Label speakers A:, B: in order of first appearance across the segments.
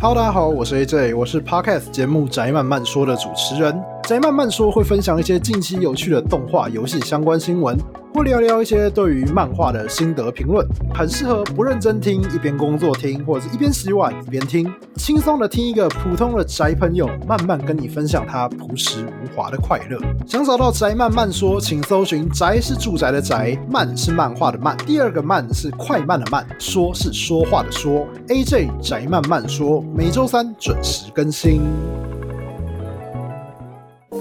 A: 好大家好，我是 AJ，我是 Podcast 节目《宅慢慢说》的主持人。宅慢慢说会分享一些近期有趣的动画、游戏相关新闻，或聊聊一些对于漫画的心得评论，很适合不认真听，一边工作听，或者是一边洗碗一边听，轻松的听一个普通的宅朋友慢慢跟你分享他朴实无华的快乐。想找到宅慢慢说，请搜寻“宅是住宅的宅，慢是漫画的慢，第二个慢是快慢的慢，说是说话的说。AJ 宅慢慢说，每周三准时更新。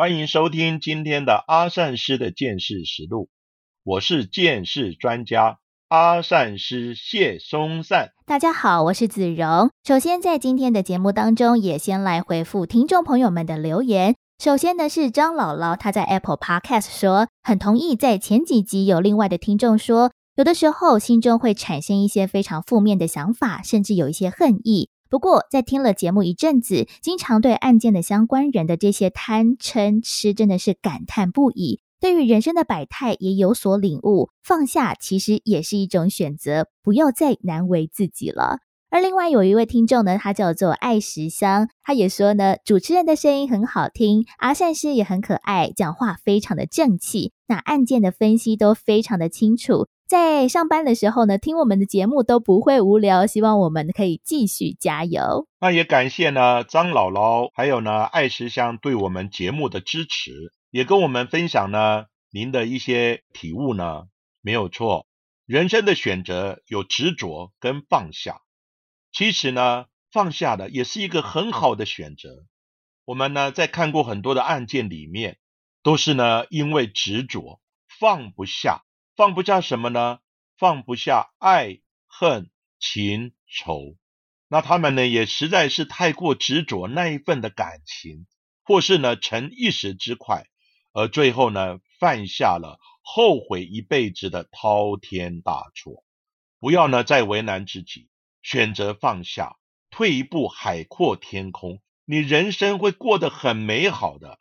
B: 欢迎收听今天的阿善师的见识实录。我是见识专家阿善师谢松善。
C: 大家好，我是子荣。首先，在今天的节目当中，也先来回复听众朋友们的留言。首先呢，是张姥姥，她在 Apple Podcast 说，很同意在前几集有另外的听众说，有的时候心中会产生一些非常负面的想法，甚至有一些恨意。不过，在听了节目一阵子，经常对案件的相关人的这些贪嗔痴，真的是感叹不已。对于人生的百态也有所领悟，放下其实也是一种选择，不要再难为自己了。而另外有一位听众呢，他叫做爱石香，他也说呢，主持人的声音很好听，阿善师也很可爱，讲话非常的正气，那案件的分析都非常的清楚。在上班的时候呢，听我们的节目都不会无聊。希望我们可以继续加油。
B: 那也感谢呢张姥姥，还有呢爱石香对我们节目的支持，也跟我们分享呢您的一些体悟呢。没有错，人生的选择有执着跟放下。其实呢，放下的也是一个很好的选择。我们呢在看过很多的案件里面，都是呢因为执着放不下。放不下什么呢？放不下爱恨情仇，那他们呢也实在是太过执着那一份的感情，或是呢逞一时之快，而最后呢犯下了后悔一辈子的滔天大错。不要呢再为难自己，选择放下，退一步海阔天空，你人生会过得很美好的。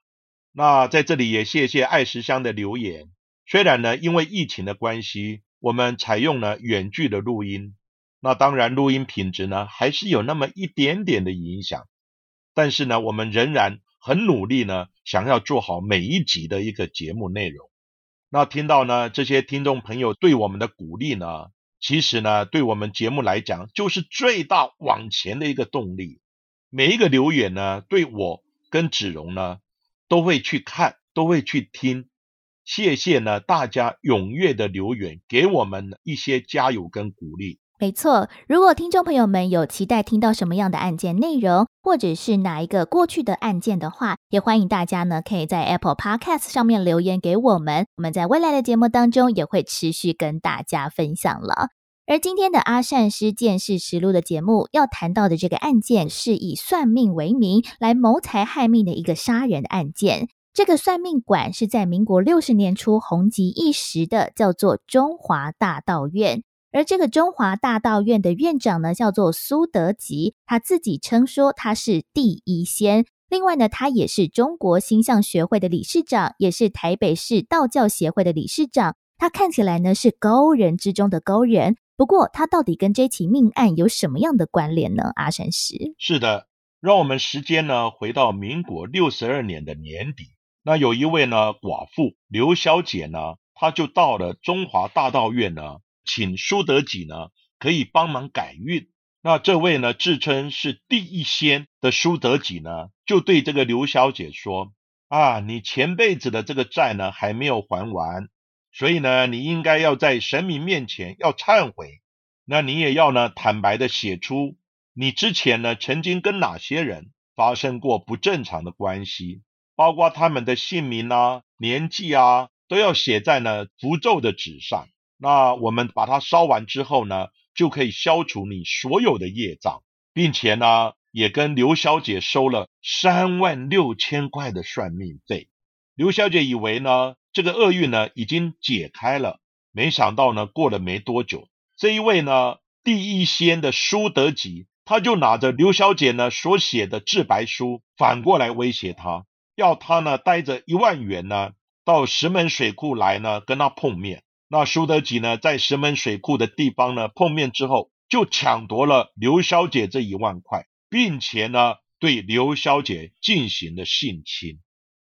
B: 那在这里也谢谢爱石香的留言。虽然呢，因为疫情的关系，我们采用了远距的录音，那当然录音品质呢还是有那么一点点的影响，但是呢，我们仍然很努力呢，想要做好每一集的一个节目内容。那听到呢这些听众朋友对我们的鼓励呢，其实呢对我们节目来讲就是最大往前的一个动力。每一个留言呢，对我跟子荣呢都会去看，都会去听。谢谢呢，大家踊跃的留言，给我们一些加油跟鼓励。
C: 没错，如果听众朋友们有期待听到什么样的案件内容，或者是哪一个过去的案件的话，也欢迎大家呢可以在 Apple Podcast 上面留言给我们。我们在未来的节目当中也会持续跟大家分享了。而今天的阿善师见识实录的节目要谈到的这个案件，是以算命为名来谋财害命的一个杀人案件。这个算命馆是在民国六十年初红极一时的，叫做中华大道院。而这个中华大道院的院长呢，叫做苏德吉，他自己称说他是第一仙。另外呢，他也是中国星象学会的理事长，也是台北市道教协会的理事长。他看起来呢是高人之中的高人。不过，他到底跟这起命案有什么样的关联呢？阿山石
B: 是的，让我们时间呢回到民国六十二年的年底。那有一位呢寡妇刘小姐呢，她就到了中华大道院呢，请苏德己呢可以帮忙改运。那这位呢自称是第一仙的苏德己呢，就对这个刘小姐说：“啊，你前辈子的这个债呢还没有还完，所以呢你应该要在神明面前要忏悔。那你也要呢坦白的写出你之前呢曾经跟哪些人发生过不正常的关系。”包括他们的姓名啊、年纪啊，都要写在呢符咒的纸上。那我们把它烧完之后呢，就可以消除你所有的业障，并且呢，也跟刘小姐收了三万六千块的算命费。刘小姐以为呢，这个厄运呢已经解开了，没想到呢，过了没多久，这一位呢第一仙的苏德吉，他就拿着刘小姐呢所写的自白书，反过来威胁她，要他呢带着一万元呢到石门水库来呢跟他碰面。那苏德吉呢在石门水库的地方呢碰面之后，就抢夺了刘小姐这一万块，并且呢对刘小姐进行了性侵。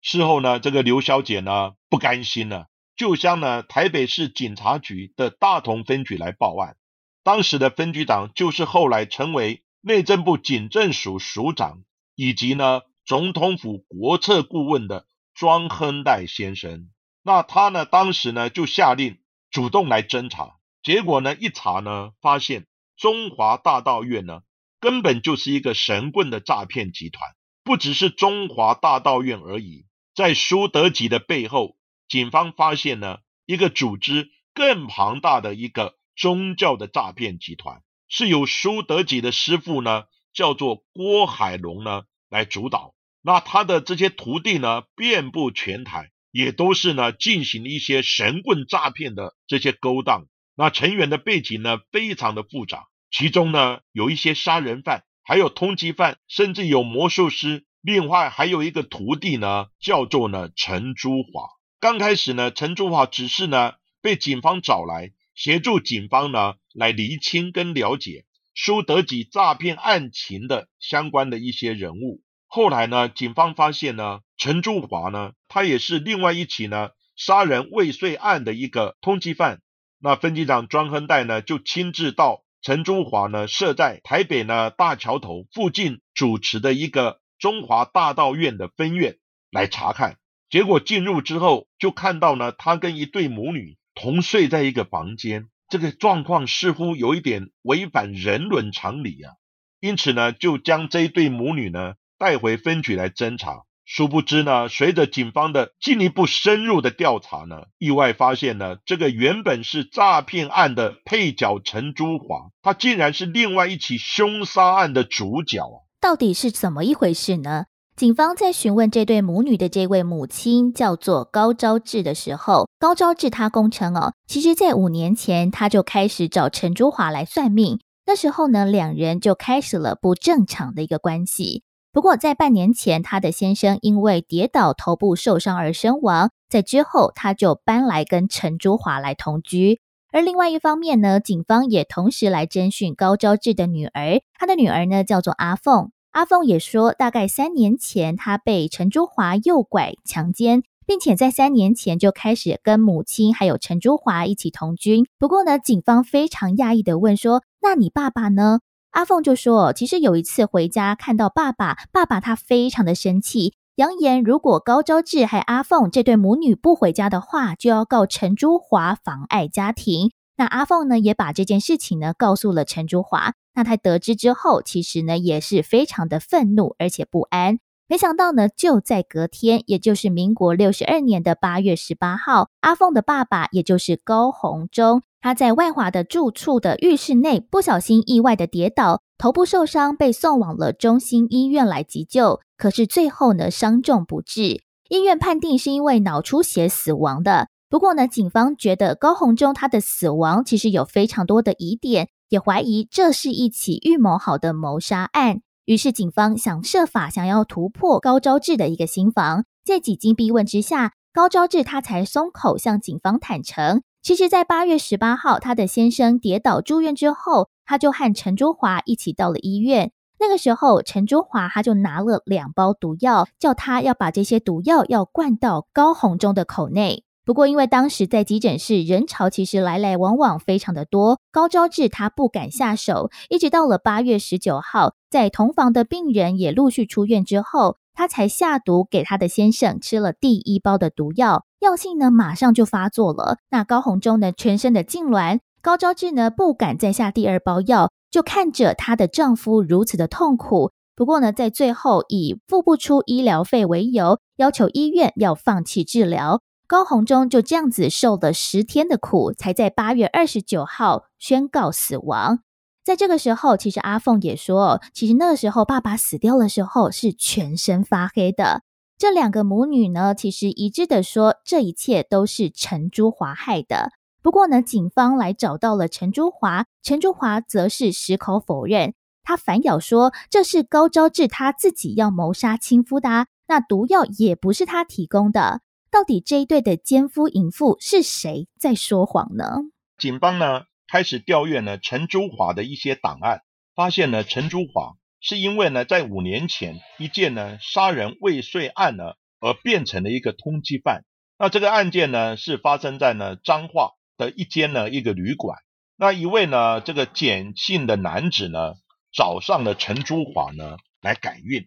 B: 事后呢，这个刘小姐呢不甘心了，就向呢台北市警察局的大同分局来报案。当时的分局长就是后来成为内政部警政署署长以及呢总统府国策顾问的庄亨代先生。那他呢当时呢就下令主动来侦查，结果呢一查呢发现中华大道院呢根本就是一个神棍的诈骗集团，不只是中华大道院而已。在苏德吉的背后，警方发现呢一个组织更庞大的一个宗教的诈骗集团，是由苏德吉的师傅呢叫做郭海龙呢来主导。那他的这些徒弟呢遍布全台，也都是呢进行一些神棍诈骗的这些勾当。那成员的背景呢非常的复杂，其中呢有一些杀人犯，还有通缉犯，甚至有魔术师。另外还有一个徒弟呢，叫做呢陈珠华。刚开始呢，陈珠华只是呢被警方找来协助警方呢来厘清跟了解苏德吉诈骗案情的相关的一些人物。后来呢，警方发现呢，陈珠华呢，他也是另外一起呢杀人未遂案的一个通缉犯。那分局长庄亨代呢，就亲自到陈珠华呢设在台北呢大桥头附近主持的一个。中华大道院的分院来查看，结果进入之后就看到呢，他跟一对母女同睡在一个房间，这个状况似乎有一点违反人伦常理啊。因此呢，就将这一对母女呢带回分局来侦查。殊不知呢，随着警方的进一步深入的调查呢，意外发现呢，这个原本是诈骗案的配角陈珠华，他竟然是另外一起凶杀案的主角啊！
C: 到底是怎么一回事呢？警方在询问这对母女的这位母亲叫做高昭志的时候，高昭志他供称哦，其实在五年前他就开始找陈珠华来算命，那时候呢，两人就开始了不正常的一个关系。不过在半年前，他的先生因为跌倒头部受伤而身亡，在之后他就搬来跟陈珠华来同居。而另外一方面呢，警方也同时来侦讯高昭志的女儿，他的女儿呢叫做阿凤。阿凤也说，大概三年前，他被陈珠华诱拐、强奸，并且在三年前就开始跟母亲还有陈珠华一起同居。不过呢，警方非常讶异的问说：“那你爸爸呢？”阿凤就说：“其实有一次回家看到爸爸，爸爸他非常的生气，扬言如果高昭志还阿凤这对母女不回家的话，就要告陈珠华妨碍家庭。那阿凤呢，也把这件事情呢告诉了陈珠华。”那他得知之后，其实呢也是非常的愤怒，而且不安。没想到呢，就在隔天，也就是民国六十二年的八月十八号，阿凤的爸爸，也就是高鸿忠，他在万华的住处的浴室内不小心意外的跌倒，头部受伤，被送往了中心医院来急救。可是最后呢，伤重不治，医院判定是因为脑出血死亡的。不过呢，警方觉得高鸿忠他的死亡其实有非常多的疑点。也怀疑这是一起预谋好的谋杀案，于是警方想设法想要突破高昭志的一个心房。在几经逼问之下，高昭志他才松口向警方坦诚，其实，在八月十八号，他的先生跌倒住院之后，他就和陈珠华一起到了医院。那个时候，陈珠华他就拿了两包毒药，叫他要把这些毒药要灌到高红中的口内。不过，因为当时在急诊室人潮其实来来往往非常的多，高昭志他不敢下手，一直到了八月十九号，在同房的病人也陆续出院之后，他才下毒给他的先生吃了第一包的毒药，药性呢马上就发作了。那高红忠呢全身的痉挛，高昭志呢不敢再下第二包药，就看着她的丈夫如此的痛苦。不过呢，在最后以付不出医疗费为由，要求医院要放弃治疗。高鸿忠就这样子受了十天的苦，才在八月二十九号宣告死亡。在这个时候，其实阿凤也说，其实那个时候爸爸死掉的时候是全身发黑的。这两个母女呢，其实一致的说，这一切都是陈珠华害的。不过呢，警方来找到了陈珠华，陈珠华则是矢口否认，他反咬说这是高昭志他自己要谋杀亲夫的，那毒药也不是他提供的。到底这一对的奸夫淫妇是谁在说谎呢？
B: 警方呢开始调阅呢陈珠华的一些档案，发现呢陈珠华。是因为呢，在五年前一件呢杀人未遂案呢，而变成了一个通缉犯。那这个案件呢，是发生在呢彰化的一间呢一个旅馆。那一位呢这个简姓的男子呢，找上了陈珠华呢来改运，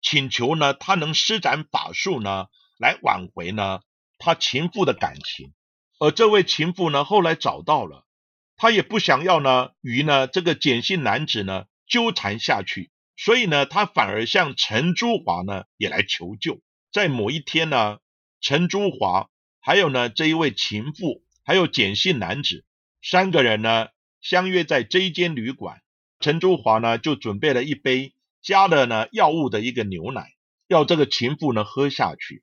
B: 请求呢他能施展法术呢来挽回呢他情妇的感情。而这位情妇呢后来找到了，他也不想要呢与呢这个简姓男子呢。纠缠下去，所以呢，他反而向陈珠华呢也来求救。在某一天呢，陈珠华还有呢这一位情妇，还有简姓男子三个人呢相约在这一间旅馆。陈珠华呢就准备了一杯加了呢药物的一个牛奶，要这个情妇呢喝下去。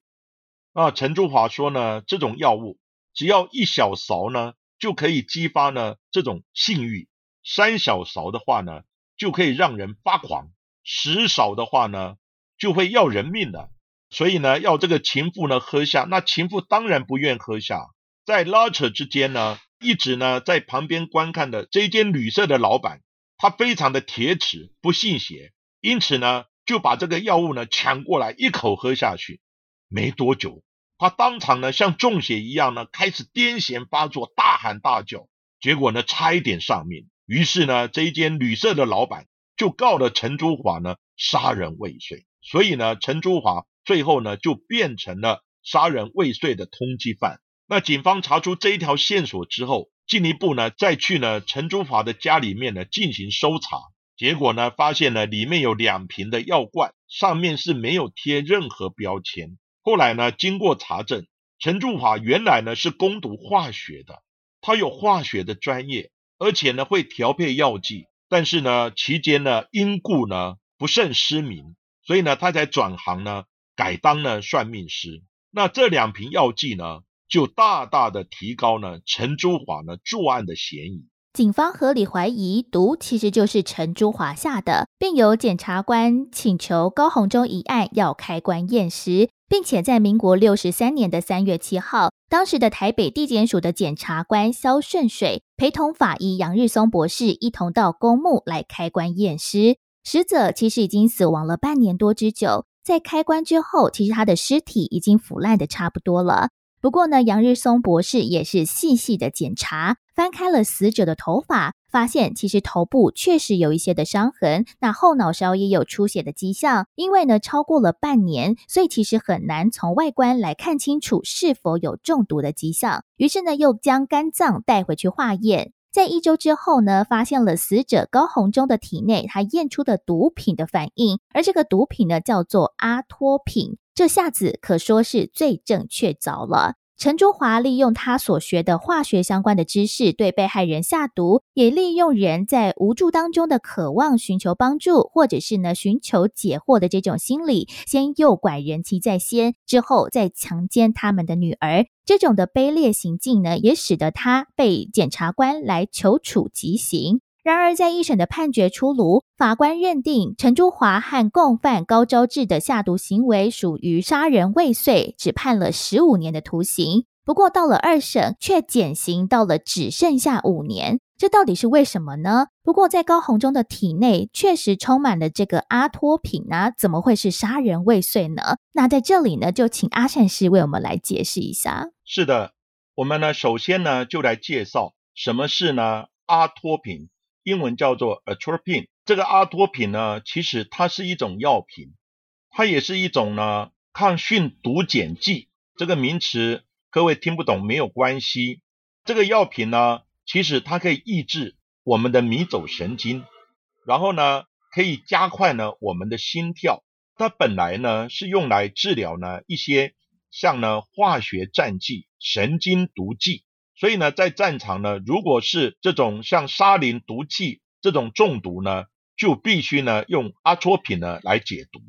B: 啊，陈珠华说呢，这种药物只要一小勺呢就可以激发呢这种性欲，三小勺的话呢。就可以让人发狂，食少的话呢，就会要人命的。所以呢，要这个情妇呢喝下，那情妇当然不愿喝下。在拉扯之间呢，一直呢在旁边观看的这间旅社的老板，他非常的铁齿，不信邪，因此呢就把这个药物呢抢过来一口喝下去。没多久，他当场呢像中邪一样呢开始癫痫发作，大喊大叫，结果呢差一点丧命。于是呢，这一间旅社的老板就告了陈珠华呢杀人未遂，所以呢，陈珠华最后呢就变成了杀人未遂的通缉犯。那警方查出这一条线索之后，进一步呢再去呢陈珠华的家里面呢进行搜查，结果呢发现呢里面有两瓶的药罐，上面是没有贴任何标签。后来呢经过查证，陈珠华原来呢是攻读化学的，他有化学的专业。而且呢，会调配药剂，但是呢，期间呢，因故呢不慎失明，所以呢，他才转行呢，改当呢算命师。那这两瓶药剂呢，就大大的提高呢陈珠华呢作案的嫌疑。
C: 警方合理怀疑毒其实就是陈珠华下的，并由检察官请求高鸿忠一案要开棺验尸。并且在民国六十三年的三月七号，当时的台北地检署的检察官肖顺水陪同法医杨日松博士一同到公墓来开棺验尸。死者其实已经死亡了半年多之久，在开棺之后，其实他的尸体已经腐烂的差不多了。不过呢，杨日松博士也是细细的检查，翻开了死者的头发。发现其实头部确实有一些的伤痕，那后脑勺也有出血的迹象。因为呢超过了半年，所以其实很难从外观来看清楚是否有中毒的迹象。于是呢又将肝脏带回去化验，在一周之后呢发现了死者高洪忠的体内他验出的毒品的反应，而这个毒品呢叫做阿托品，这下子可说是罪证确凿了。陈珠华利用他所学的化学相关的知识，对被害人下毒，也利用人在无助当中的渴望寻求帮助，或者是呢寻求解惑的这种心理，先诱拐人妻在先，之后再强奸他们的女儿。这种的卑劣行径呢，也使得他被检察官来求处极刑。然而，在一审的判决出炉，法官认定陈珠华和共犯高昭志的下毒行为属于杀人未遂，只判了十五年的徒刑。不过，到了二审却减刑到了只剩下五年，这到底是为什么呢？不过，在高洪忠的体内确实充满了这个阿托品啊，怎么会是杀人未遂呢？那在这里呢，就请阿善师为我们来解释一下。
B: 是的，我们呢，首先呢，就来介绍什么是呢阿托品。英文叫做 atropine，这个阿托品呢，其实它是一种药品，它也是一种呢抗菌毒碱剂。这个名词各位听不懂没有关系，这个药品呢，其实它可以抑制我们的迷走神经，然后呢可以加快呢我们的心跳。它本来呢是用来治疗呢一些像呢化学战剂、神经毒剂。所以呢，在战场呢，如果是这种像沙林毒气这种中毒呢，就必须呢用阿托品呢来解毒。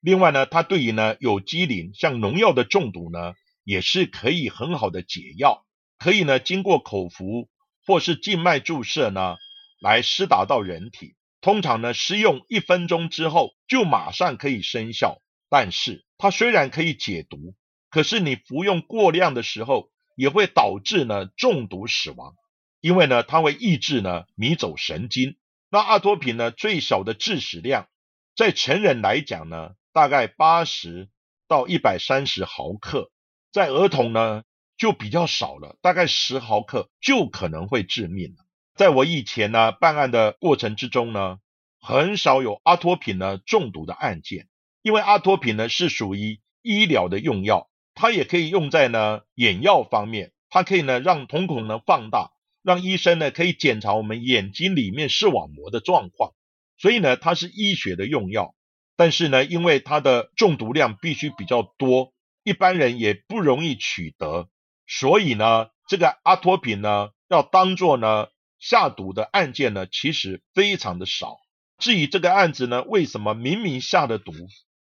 B: 另外呢，它对于呢有机磷像农药的中毒呢，也是可以很好的解药，可以呢经过口服或是静脉注射呢来施打到人体。通常呢施用一分钟之后就马上可以生效，但是它虽然可以解毒，可是你服用过量的时候也会导致呢中毒死亡。因为呢，它会抑制呢迷走神经。那阿托品呢，最小的致死量，在成人来讲呢，大概八十到一百三十毫克；在儿童呢，就比较少了，大概十毫克就可能会致命了。在我以前呢办案的过程之中呢，很少有阿托品呢中毒的案件，因为阿托品呢是属于医疗的用药，它也可以用在呢眼药方面，它可以呢让瞳孔呢放大。让医生呢可以检查我们眼睛里面视网膜的状况，所以呢它是医学的用药，但是呢因为它的中毒量必须比较多，一般人也不容易取得，所以呢这个阿托品呢要当做呢下毒的案件呢其实非常的少。至于这个案子呢为什么明明下的毒，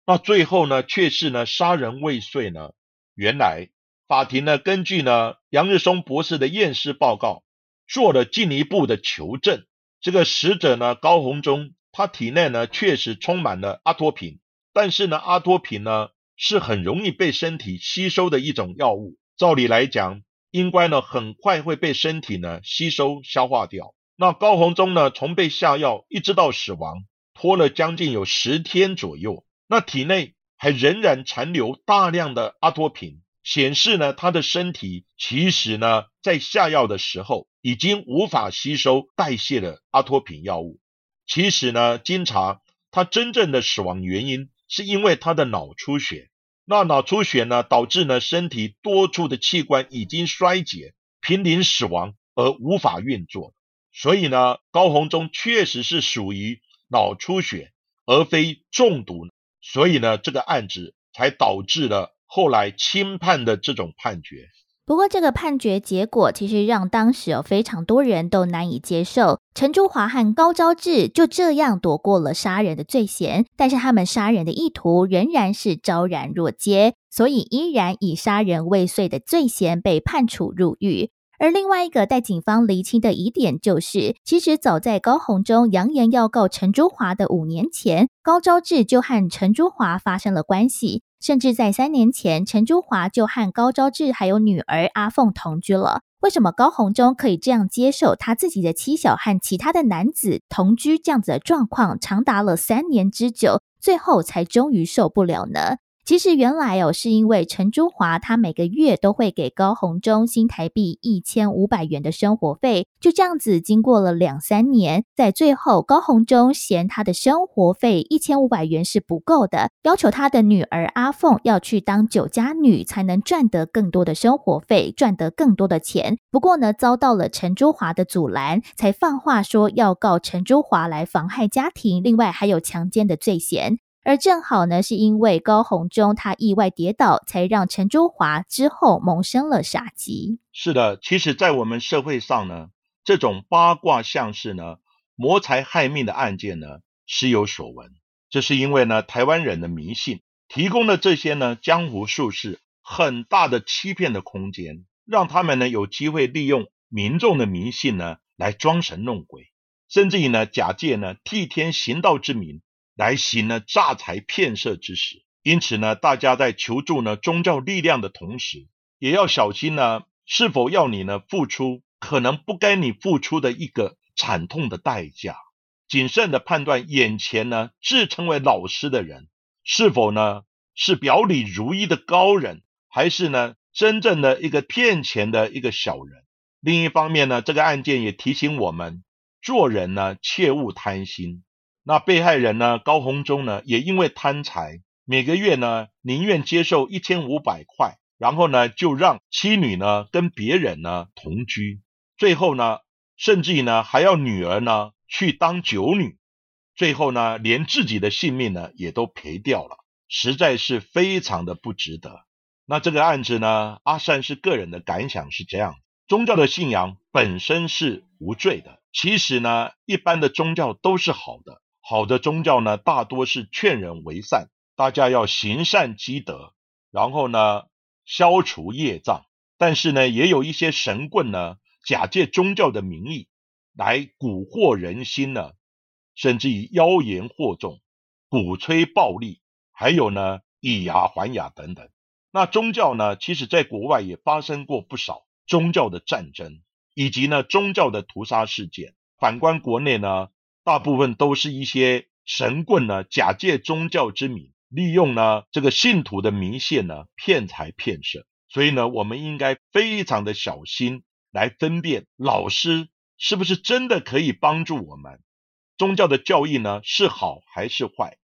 B: 那最后呢却是呢杀人未遂呢？原来法庭呢根据呢杨日松博士的验尸报告。做了进一步的求证，这个死者呢高洪忠，他体内呢确实充满了阿托品，但是呢阿托品呢是很容易被身体吸收的一种药物，照理来讲应该呢很快会被身体呢吸收消化掉。那高洪忠呢从被下药一直到死亡，拖了将近有十天左右，那体内还仍然残留大量的阿托品。显示呢，他的身体其实呢，在下药的时候已经无法吸收代谢的阿托品药物。其实呢，经查他真正的死亡原因是因为他的脑出血。那脑出血呢，导致呢身体多处的器官已经衰竭，濒临死亡而无法运作。所以呢，高洪忠确实是属于脑出血，而非中毒。所以呢，这个案子才导致了。后来轻判的这种判决，
C: 不过这个判决结果其实让当时有非常多人都难以接受。陈珠华和高昭志就这样躲过了杀人的罪嫌，但是他们杀人的意图仍然是昭然若揭，所以依然以杀人未遂的罪嫌被判处入狱。而另外一个待警方厘清的疑点就是，其实早在高洪忠扬言要告陈珠华的五年前，高昭志就和陈珠华发生了关系，甚至在三年前，陈珠华就和高昭志还有女儿阿凤同居了。为什么高洪忠可以这样接受他自己的妻小和其他的男子同居这样子的状况，长达了三年之久，最后才终于受不了呢？其实原来哦，是因为陈珠华他每个月都会给高洪忠新台币一千五百元的生活费，就这样子经过了两三年，在最后高洪忠嫌他的生活费一千五百元是不够的，要求他的女儿阿凤要去当酒家女，才能赚得更多的生活费，赚得更多的钱。不过呢，遭到了陈珠华的阻拦，才放话说要告陈珠华来妨害家庭，另外还有强奸的罪嫌。而正好呢，是因为高洪忠他意外跌倒，才让陈珠华之后萌生了杀机。
B: 是的，其实，在我们社会上呢，这种八卦相事呢，谋财害命的案件呢，时有所闻。这是因为呢，台湾人的迷信提供了这些呢江湖术士很大的欺骗的空间，让他们呢有机会利用民众的迷信呢来装神弄鬼，甚至于呢假借呢替天行道之名。来行呢诈财骗色之事，因此呢，大家在求助呢宗教力量的同时，也要小心呢，是否要你呢付出可能不该你付出的一个惨痛的代价，谨慎的判断眼前呢自称为老师的人，是否呢是表里如一的高人，还是呢真正的一个骗钱的一个小人。另一方面呢，这个案件也提醒我们，做人呢切勿贪心。那被害人呢？高洪忠呢？也因为贪财，每个月呢宁愿接受一千五百块，然后呢就让妻女呢跟别人呢同居，最后呢甚至于呢还要女儿呢去当酒女，最后呢连自己的性命呢也都赔掉了，实在是非常的不值得。那这个案子呢，阿善是个人的感想是这样：宗教的信仰本身是无罪的，其实呢，一般的宗教都是好的，好的宗教呢，大多是劝人为善，大家要行善积德，然后呢，消除业障。但是呢，也有一些神棍呢，假借宗教的名义来蛊惑人心呢，甚至以妖言惑众、鼓吹暴力，还有呢，以牙还牙等等。那宗教呢，其实在国外也发生过不少宗教的战争，以及呢，宗教的屠杀事件。反观国内呢，大部分都是一些神棍呢，假借宗教之名，利用呢这个信徒的迷信呢，骗财骗色。所以呢，我们应该非常的小心来分辨老师是不是真的可以帮助我们。宗教的教义呢是好还是坏？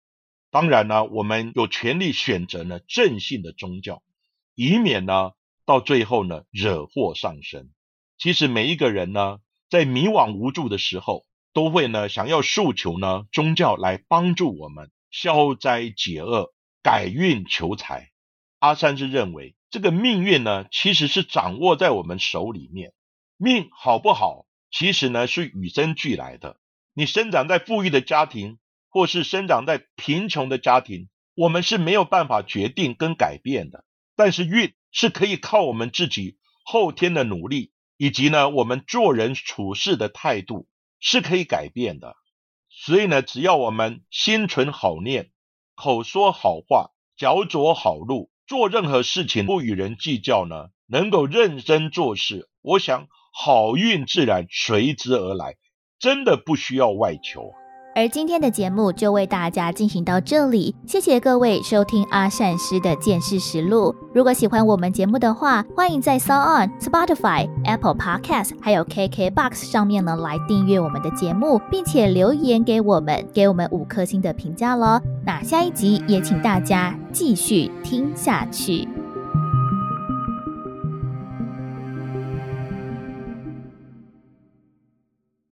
B: 当然呢，我们有权利选择呢正信的宗教，以免呢到最后呢惹祸上身。其实每一个人呢在迷惘无助的时候，都会呢想要诉求呢宗教来帮助我们消灾解厄、改运求财。阿三是认为。这个命运呢，其实是掌握在我们手里面。命好不好，其实呢是与生俱来的。你生长在富裕的家庭，或是生长在贫穷的家庭，我们是没有办法决定跟改变的。但是运是可以靠我们自己后天的努力，以及呢我们做人处事的态度是可以改变的。所以呢，只要我们心存好念，口说好话，脚走好路。做任何事情不与人计较呢，能够认真做事，我想好运自然随之而来，真的不需要外求。
C: 而今天的节目就为大家进行到这里，谢谢各位收听阿善师的见识实录。如果喜欢我们节目的话，欢迎在 s o n Spotify、Apple Podcast 还有 KK Box 上面呢来订阅我们的节目，并且留言给我们，给我们五颗星的评价喽。那下一集也请大家继续听下去。